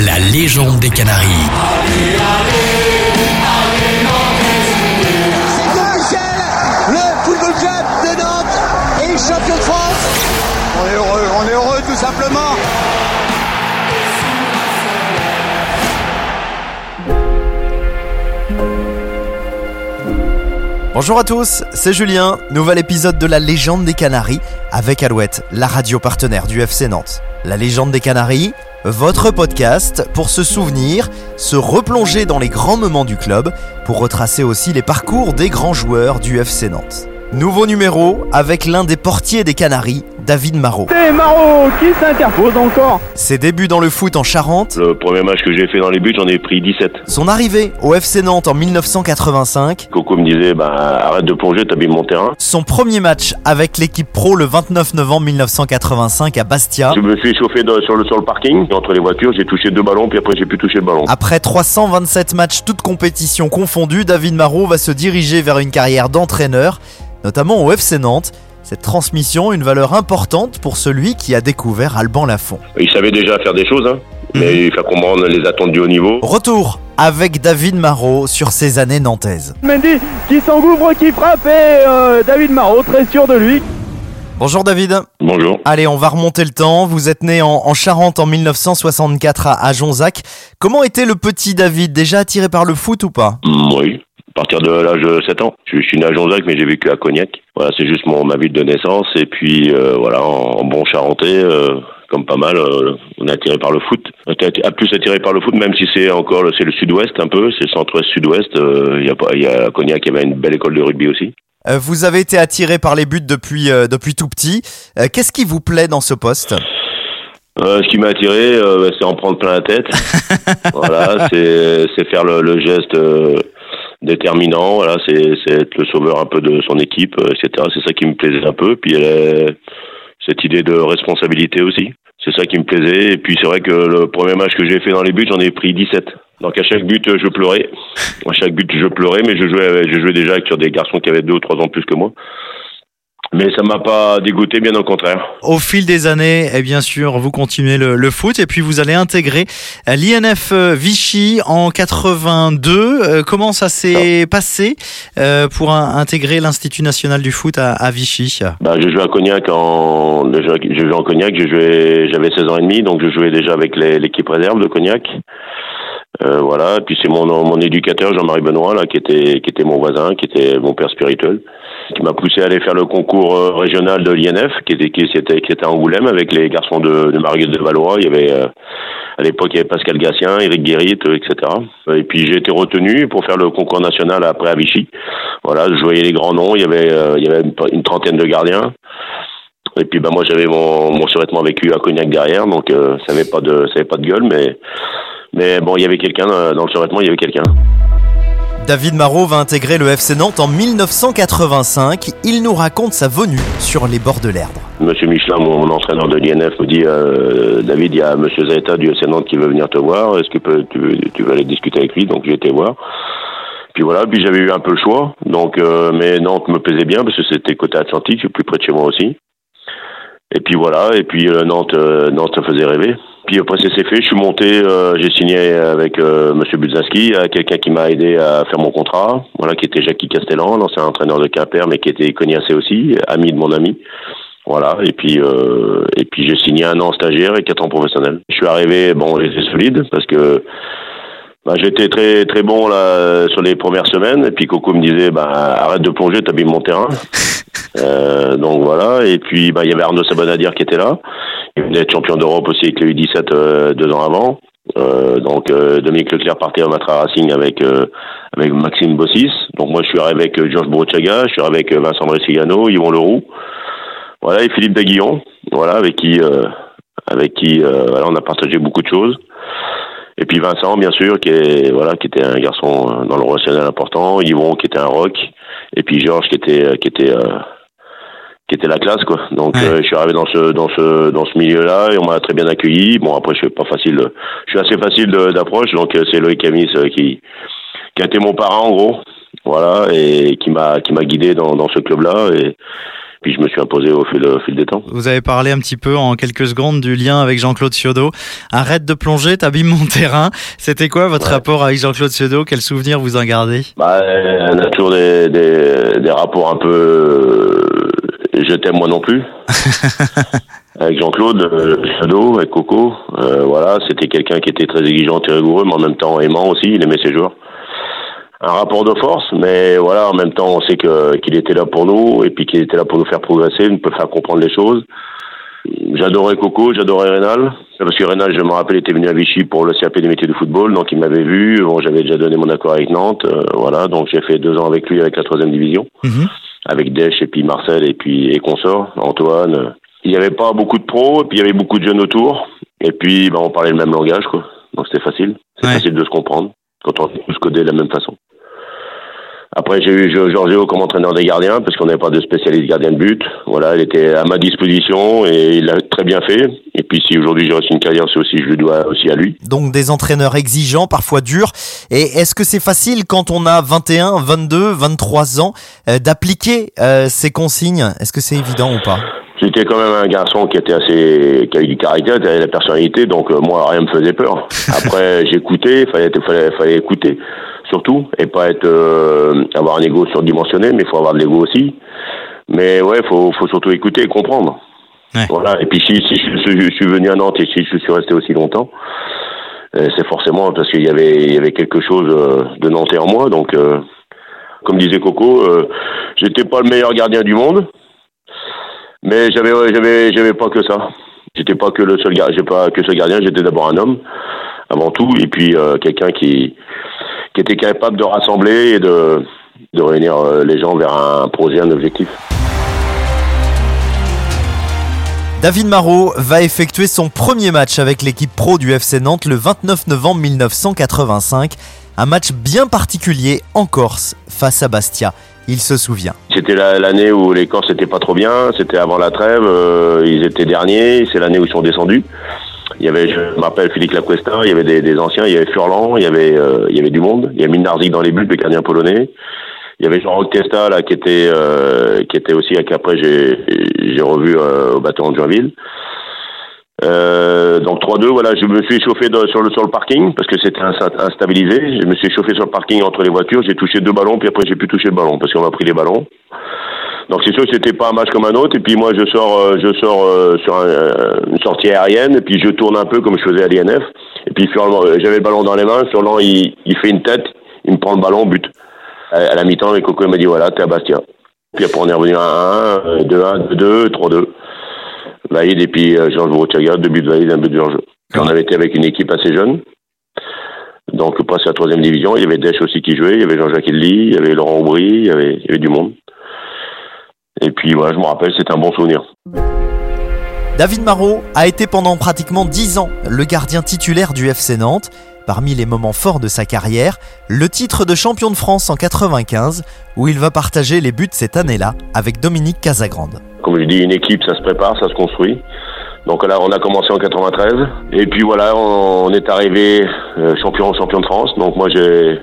La légende des Canaries. le football club de Nantes est champion de France. On est heureux, on est heureux tout simplement. Bonjour à tous, c'est Julien, nouvel épisode de la légende des Canaries avec Alouette, la radio partenaire du FC Nantes. La légende des Canaries, votre podcast pour se souvenir, se replonger dans les grands moments du club, pour retracer aussi les parcours des grands joueurs du FC Nantes. Nouveau numéro avec l'un des portiers des Canaries, David Marot. C'est Marot qui s'interpose encore. Ses débuts dans le foot en Charente, Le premier match que j'ai fait dans les buts, j'en ai pris 17. son arrivée au FC Nantes en 1985, Coco me disait, bah, arrête de plonger, t'habilles mon terrain. son premier match avec l'équipe pro le 29 novembre 1985 à Bastia. Je me suis chauffé de- sur, le, sur le parking, entre les voitures, j'ai touché deux ballons, puis après j'ai pu toucher le ballon. Après 327 matchs, toutes compétitions confondues, David Marot va se diriger vers une carrière d'entraîneur, notamment au FC Nantes. Cette transmission, une valeur importante pour celui qui a découvert Alban Lafont. Il savait déjà faire des choses, hein, Mhm. mais il faut comprendre les attentes du haut niveau. Retour avec David Marot sur ses années nantaises. Mendy qui s'engouffre, qui frappe et euh, David Marot très sûr de lui. Bonjour David. Bonjour. Allez, on va remonter le temps. Vous êtes né en, en Charente en 1964 à, à Jonzac. Comment était le petit David? Déjà attiré par le foot ou pas? Mm, oui, partir de l'âge de 7 ans. Je, je suis né à Jonzac, mais j'ai vécu à Cognac. Voilà, c'est juste mon, ma ville de naissance. Et puis, euh, voilà, en, en bon charentais, euh, comme pas mal, euh, on est attiré par le foot. On est atti- plus attiré par le foot, même si c'est encore le- c'est le sud-ouest un peu, c'est centre-ouest, sud-ouest. Il y a pas, y a à Cognac, il y avait une belle école de rugby aussi. Vous avez été attiré par les buts depuis, depuis tout petit. Qu'est-ce qui vous plaît dans ce poste? Euh, ce qui m'a attiré, euh, bah, c'est en prendre plein la tête. voilà, c'est c'est faire le, le geste euh, déterminant. Voilà, c'est être le sauveur un peu de son équipe, euh, etc. C'est ça qui me plaisait un peu. Puis euh, cette idée de responsabilité aussi, c'est ça qui me plaisait. Et puis c'est vrai que le premier match que j'ai fait dans les buts, j'en ai pris 17. Donc à chaque but, je pleurais. À chaque but, je pleurais, mais je jouais, je jouais déjà sur des garçons qui avaient deux ou trois ans plus que moi. Mais ça m'a pas dégoûté, bien au contraire. Au fil des années, et bien sûr, vous continuez le, le foot et puis vous allez intégrer euh, l'INF euh, Vichy en 82. Euh, comment ça s'est passé euh, pour un- intégrer l'Institut national du foot à, à Vichy? Bah, j'ai joué à Cognac en, j'ai joué en Cognac, j'avais 16 ans et demi, donc je jouais déjà avec l'équipe réserve de Cognac. Euh, voilà, puis c'est mon, mon éducateur Jean-Marie Benoît là, qui était, qui était mon voisin, qui était mon père spirituel, qui m'a poussé à aller faire le concours euh, régional de l'INF, qui était, qui était, qui à Angoulême avec les garçons de, de Marguerite de Valois. Il y avait, euh, à l'époque, il y avait Pascal Gatien, Eric Guérit, euh, etc. Et puis j'ai été retenu pour faire le concours national après à Vichy. Voilà, je voyais les grands noms. Il y avait, il y avait une, trentaine de gardiens. Et puis bah moi j'avais mon, mon survêtement vécu à Cognac derrière, donc ça avait pas de pas de gueule, mais mais bon il y avait quelqu'un dans le survêtement, il y avait quelqu'un. David Marot va intégrer le FC Nantes en 1985. Il nous raconte sa venue sur les bords de l'Erdre. Monsieur Michelin, mon, entraîneur de l'INF, me dit euh, David, il y a Monsieur Zaeta du FC Nantes qui veut venir te voir. Est-ce que tu, veux, tu veux aller discuter avec lui Donc j'ai été voir. Puis voilà, puis j'avais eu un peu le choix. Donc euh, mais Nantes me plaisait bien parce que c'était côté Atlantique, plus près de chez moi aussi. Et puis voilà, et puis euh, Nantes, euh, Nantes, ça faisait rêver. Puis après c'est fait, je suis monté, euh, j'ai signé avec Monsieur Budzinski, quelqu'un qui m'a aidé à faire mon contrat, voilà, qui était Jackie Castellan, l'ancien entraîneur de Quimper, mais qui était cognassé aussi, ami de mon ami. Voilà, et puis euh, et puis j'ai signé un an stagiaire et quatre ans professionnel. Je suis arrivé, bon, j'étais solide parce que bah, j'étais très très bon là sur les premières semaines. Et puis Coco me disait, bah arrête de plonger, t'habilles mon terrain. Euh, donc voilà. Et puis bah il y avait Arnaud Sabonadier qui était là. Il venait d'être champion d'Europe aussi avec le U17 euh, deux ans avant. Euh, donc euh, Dominique Leclerc partait au Matra Racing avec euh, avec Maxime Bossis. Donc moi je suis avec Georges Brochaga, je suis avec Vincent Bressigano, Yvon Leroux. Voilà, et Philippe Daguillon, voilà, avec qui avec qui voilà, on a partagé beaucoup de choses. Et puis Vincent, bien sûr, qui est voilà, qui était un garçon dans le relationnel important, Yvon qui était un rock, et puis Georges qui était qui était euh, qui était la classe quoi. Donc Ouais. euh, je suis arrivé dans ce dans ce dans ce milieu-là et on m'a très bien accueilli. Bon après je suis pas facile, euh, je suis assez facile d'approche, donc euh, c'est Loïc Camis euh, qui qui a été mon parent en gros, voilà, et qui m'a qui m'a guidé dans dans ce club-là et Puis je me suis imposé au fil, au fil des temps. Vous avez parlé un petit peu en quelques secondes du lien avec Jean-Claude Ciodo. Arrête de plonger, t'abîmes mon terrain. C'était quoi votre rapport avec Jean-Claude Ciodo? Quel souvenir vous en gardez? Bah, On a toujours des, des, des rapports un peu euh, je t'aime moi non plus. avec Jean-Claude euh, Ciodo, avec Coco, euh, voilà, c'était quelqu'un qui était très exigeant et rigoureux, mais en même temps aimant aussi, il aimait ses joueurs un rapport de force, mais voilà, en même temps, on sait que qu'il était là pour nous et puis qu'il était là pour nous faire progresser, nous faire comprendre les choses. J'adorais Coco, j'adorais Rénal, parce que Rénal, je me rappelle, était venu à Vichy pour le CAP des métiers de football, donc il m'avait vu. Bon, j'avais déjà donné mon accord avec Nantes, euh, voilà, donc j'ai fait deux ans avec lui avec la troisième division, mhm. Avec Desch et puis Marcel et puis et consort, Antoine. Il n'y avait pas beaucoup de pros, et puis il y avait beaucoup de jeunes autour, et puis ben, on parlait le même langage, quoi. Donc c'était facile, c'est facile de se comprendre quand on tous codés de la même façon. Après, j'ai eu Giorgio comme entraîneur des gardiens parce qu'on n'avait pas de spécialiste gardien de but. Voilà, il était à ma disposition et il l'a très bien fait. Et puis, si aujourd'hui j'ai reçu une carrière, c'est aussi, je le dois aussi à lui. Donc, des entraîneurs exigeants, parfois durs. Et est-ce que c'est facile quand on a 21, 22, 23 ans euh, d'appliquer euh, ces consignes? Est-ce que c'est évident ou pas? J'étais quand même un garçon qui était assez, qui avait du caractère, qui avait la personnalité, donc euh, moi rien me faisait peur. Après j'écoutais, fallait, fallait, fallait écouter surtout et pas être euh, avoir un ego surdimensionné, mais il faut avoir de l'ego aussi. Mais ouais, faut faut surtout écouter et comprendre. Voilà. Et puis si, si je, suis venu à Nantes et si je suis resté aussi longtemps, euh, c'est forcément parce qu'il y avait il y avait quelque chose de Nantais en moi. Donc comme disait Coco, j'étais pas le meilleur gardien du monde mais j'avais, j'avais, j'avais pas que ça. J'étais pas que le seul gardien, j'ai pas que ce gardien. J'étais d'abord un homme avant tout, et puis euh, quelqu'un qui qui était capable de rassembler et de de réunir euh, les gens vers un projet, un objectif. David Marot va effectuer son premier match avec l'équipe pro du FC Nantes le 29 novembre 1985. Un match bien particulier en Corse face à Bastia il se souvient. C'était l'année où les Corses n'étaient pas trop bien, c'était avant la trêve, euh, ils étaient derniers, c'est l'année où ils sont descendus. Il y avait, je m'appelle Philippe Lacuesta, il y avait des, anciens, il y avait Furlan, il y avait, euh, il y avait du monde, il y avait Minarzik dans les buts, le gardien polonais. Il y avait Jean-Roch Testa là qui était, euh, qui était aussi, qu'après j'ai, j'ai revu au bâtiment de Joinville. Euh, donc 3-2, voilà, je me suis chauffé sur, le, sur le parking parce que c'était instabilisé. Je me suis chauffé sur le parking entre les voitures. J'ai touché deux ballons, puis après j'ai pu toucher le ballon parce qu'on m'a pris les ballons. Donc c'est sûr que c'était pas un match comme un autre. Et puis moi je sors, euh, je sors euh, sur une sortie aérienne et puis je tourne un peu comme je faisais à l'INF. Et puis j'avais le ballon dans les mains. Furlan il, il fait une tête, il me prend le ballon, but. À, la mi-temps, et Coco m'a dit voilà, t'es à Bastia. Puis après on est revenu à 1, 2-1, 2-2, 3-2. Vaïd et puis euh, Georges Bourroutiaga, deux buts de Vaïd, un but de Georges. On avait été avec une équipe assez jeune. Donc, presque la troisième division. Il y avait Desch aussi qui jouait, il y avait Jean-Jacques Edli, il y avait Laurent Aubry, il y avait, il y avait du monde. Et puis, voilà, je me rappelle, c'était un bon souvenir. David Marot a été pendant pratiquement dix ans le gardien titulaire du FC Nantes. Parmi les moments forts de sa carrière, le titre de champion de France en 95, où il va partager les buts cette année-là avec Dominique Casagrande. Comme je dis, une équipe, ça se prépare, ça se construit. Donc là, on a commencé en 93. Et puis voilà, on est arrivé euh, champion, champion de France. Donc moi, j'ai,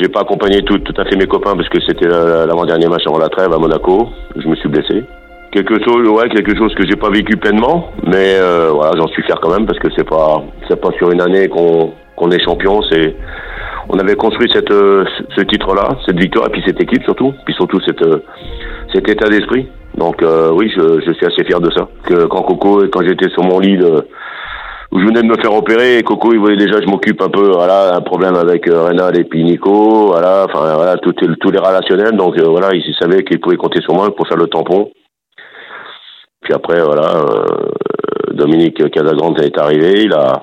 j'ai pas accompagné tout, tout à fait mes copains parce que c'était l'avant-dernier match avant la trêve à Monaco. Je me suis blessé. Quelque chose, ouais, quelque chose que j'ai pas vécu pleinement, mais euh, voilà, j'en suis fier quand même parce que c'est pas, c'est pas sur une année qu'on, qu'on est champion. C'est, on avait construit cette, euh, ce titre-là, cette victoire, et puis cette équipe surtout, puis surtout cette, cet état d'esprit. Donc euh, oui, je, je, suis assez fier de ça. Que quand Coco, quand j'étais sur mon lit où je venais de me faire opérer, Coco il voyait déjà je m'occupe un peu, voilà, un problème avec euh, Rénal et puis Nico, voilà, enfin voilà, tous les relationnels. Donc euh, voilà, il savait qu'il pouvait compter sur moi pour faire le tampon. Puis après voilà, euh, Dominique Casagrande est arrivé, il a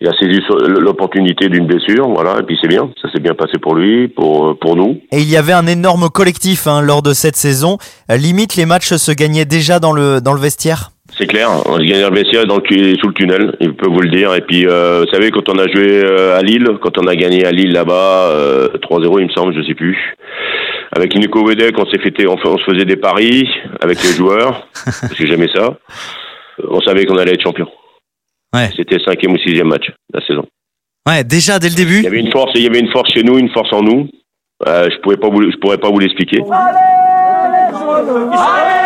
il a saisi l'opportunité d'une blessure, voilà, et puis c'est bien, ça s'est bien passé pour lui, pour, pour nous. Et il y avait un énorme collectif hein, lors de cette saison. Euh, limite, les matchs se gagnaient déjà dans le, dans le vestiaire? C'est clair, on se gagnait le vestiaire dans le, sous le tunnel, il peut vous le dire. Et puis, euh, vous savez, quand on a joué euh, à Lille, quand on a gagné à Lille là-bas, 3-0 il me semble, je sais plus. Avec Nico Wedek, on s'est fait, on, on se faisait des paris avec les joueurs, parce que j'aimais ça. On savait qu'on allait être champion. Ouais. C'était cinquième ou sixième match de la saison. Ouais, déjà dès le début. Il y avait une force, il y avait une force chez nous, une force en nous. Euh, je pourrais pas vous, je pourrais pas vous l'expliquer. Allez, allez,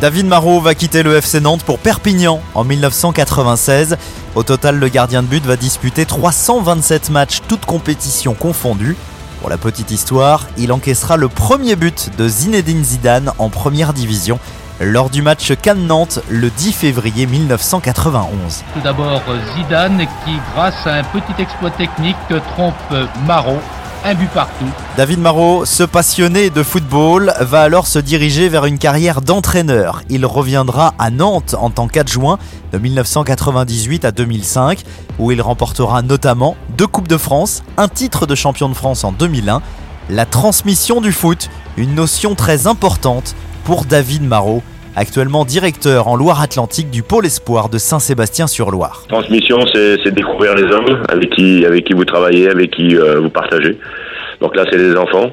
David Marot va quitter le FC Nantes pour Perpignan en 1996. Au total, le gardien de but va disputer 327 matchs, toutes compétitions confondues. Pour la petite histoire, il encaissera le premier but de Zinedine Zidane en première division lors du match Cannes-Nantes le 10 février 1991. Tout d'abord Zidane qui, grâce à un petit exploit technique, trompe Marot un but partout. David Marot, ce passionné de football, va alors se diriger vers une carrière d'entraîneur. Il reviendra à Nantes en tant qu'adjoint de 1998 à 2005, où il remportera notamment deux Coupes de France, un titre de champion de France en 2001. La transmission du foot, une notion très importante pour David Marot, actuellement directeur en Loire-Atlantique du pôle espoir de Saint-Sébastien-sur-Loire. Transmission, c'est découvrir les hommes avec qui, vous travaillez, avec qui euh, vous partagez. Donc là, c'est des enfants.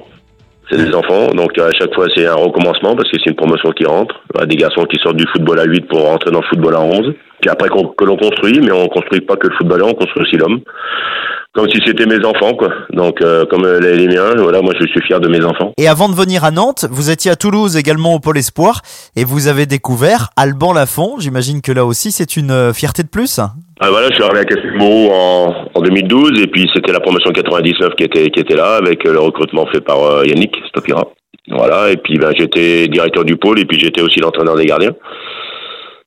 C'est des enfants, donc à chaque fois c'est un recommencement parce que c'est une promotion qui rentre. Des garçons qui sortent du football à 8 pour rentrer dans le football à 11. Puis après que l'on construit, mais on construit pas que le footballeur, on construit aussi l'homme comme si c'était mes enfants, quoi. Donc, euh, comme euh, les, miens, voilà, moi je suis fier de mes enfants. Et avant de venir à Nantes, vous étiez à Toulouse également au Pôle Espoir et vous avez découvert Alban Lafont. J'imagine que là aussi c'est une euh, fierté de plus. Ah voilà, je suis arrivé à Castelmau en, en 2012 et puis c'était la promotion 99 qui était qui était là avec le recrutement fait par Yannick Stopira. Voilà, et puis ben, j'étais directeur du pôle et puis j'étais aussi l'entraîneur des gardiens.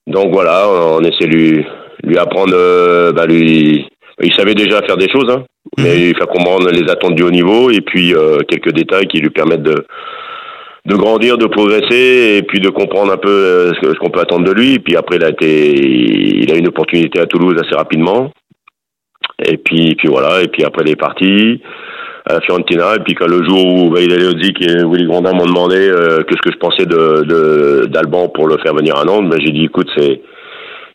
Donc voilà, on essaie de lui lui apprendre, bah, lui il savait déjà faire des choses, hein, mhm. mais il fait comprendre les attentes du haut niveau et puis euh, quelques détails qui lui permettent de de grandir, de progresser et puis de comprendre un peu euh, ce qu'on peut attendre de lui. Et puis après, il a été, il a eu une opportunité à Toulouse assez rapidement. Et puis, puis voilà. Et puis après, il est parti à Fiorentina. Et puis quand le jour où il allait au Zik et Willy Grandin m'ont demandé euh, qu'est-ce que je pensais de d'Alban pour le faire venir à Nantes, ben, j'ai dit écoute, c'est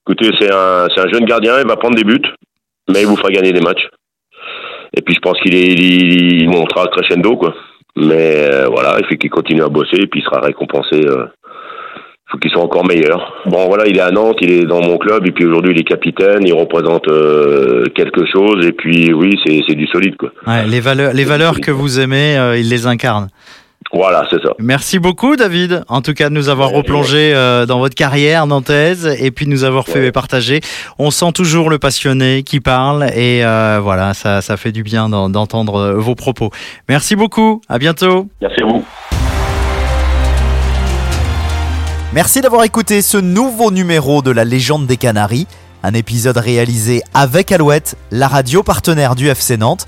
écoutez, c'est un c'est un jeune gardien, il va prendre des buts mais il vous fera gagner des matchs. Et puis je pense qu'il est, il, montera crescendo quoi. Mais euh, voilà, il faut qu'il continue à bosser et puis il sera récompensé. Euh, il faut qu'il soit encore meilleur. Bon voilà, il est à Nantes, il est dans mon club et puis aujourd'hui il est capitaine, il représente euh, quelque chose et puis oui c'est du solide quoi. Les valeurs, les valeurs que vous aimez, il les incarne. Voilà, c'est ça. Merci beaucoup, David, en tout cas de nous avoir replongé euh, dans votre carrière nantaise et puis de nous avoir fait partager. On sent toujours le passionné qui parle et euh, voilà, ça, ça fait du bien d'entendre euh, vos propos. Merci beaucoup, à bientôt. Merci à vous. Merci d'avoir écouté ce nouveau numéro de la légende des Canaries, un épisode réalisé avec Alouette, la radio partenaire du FC Nantes.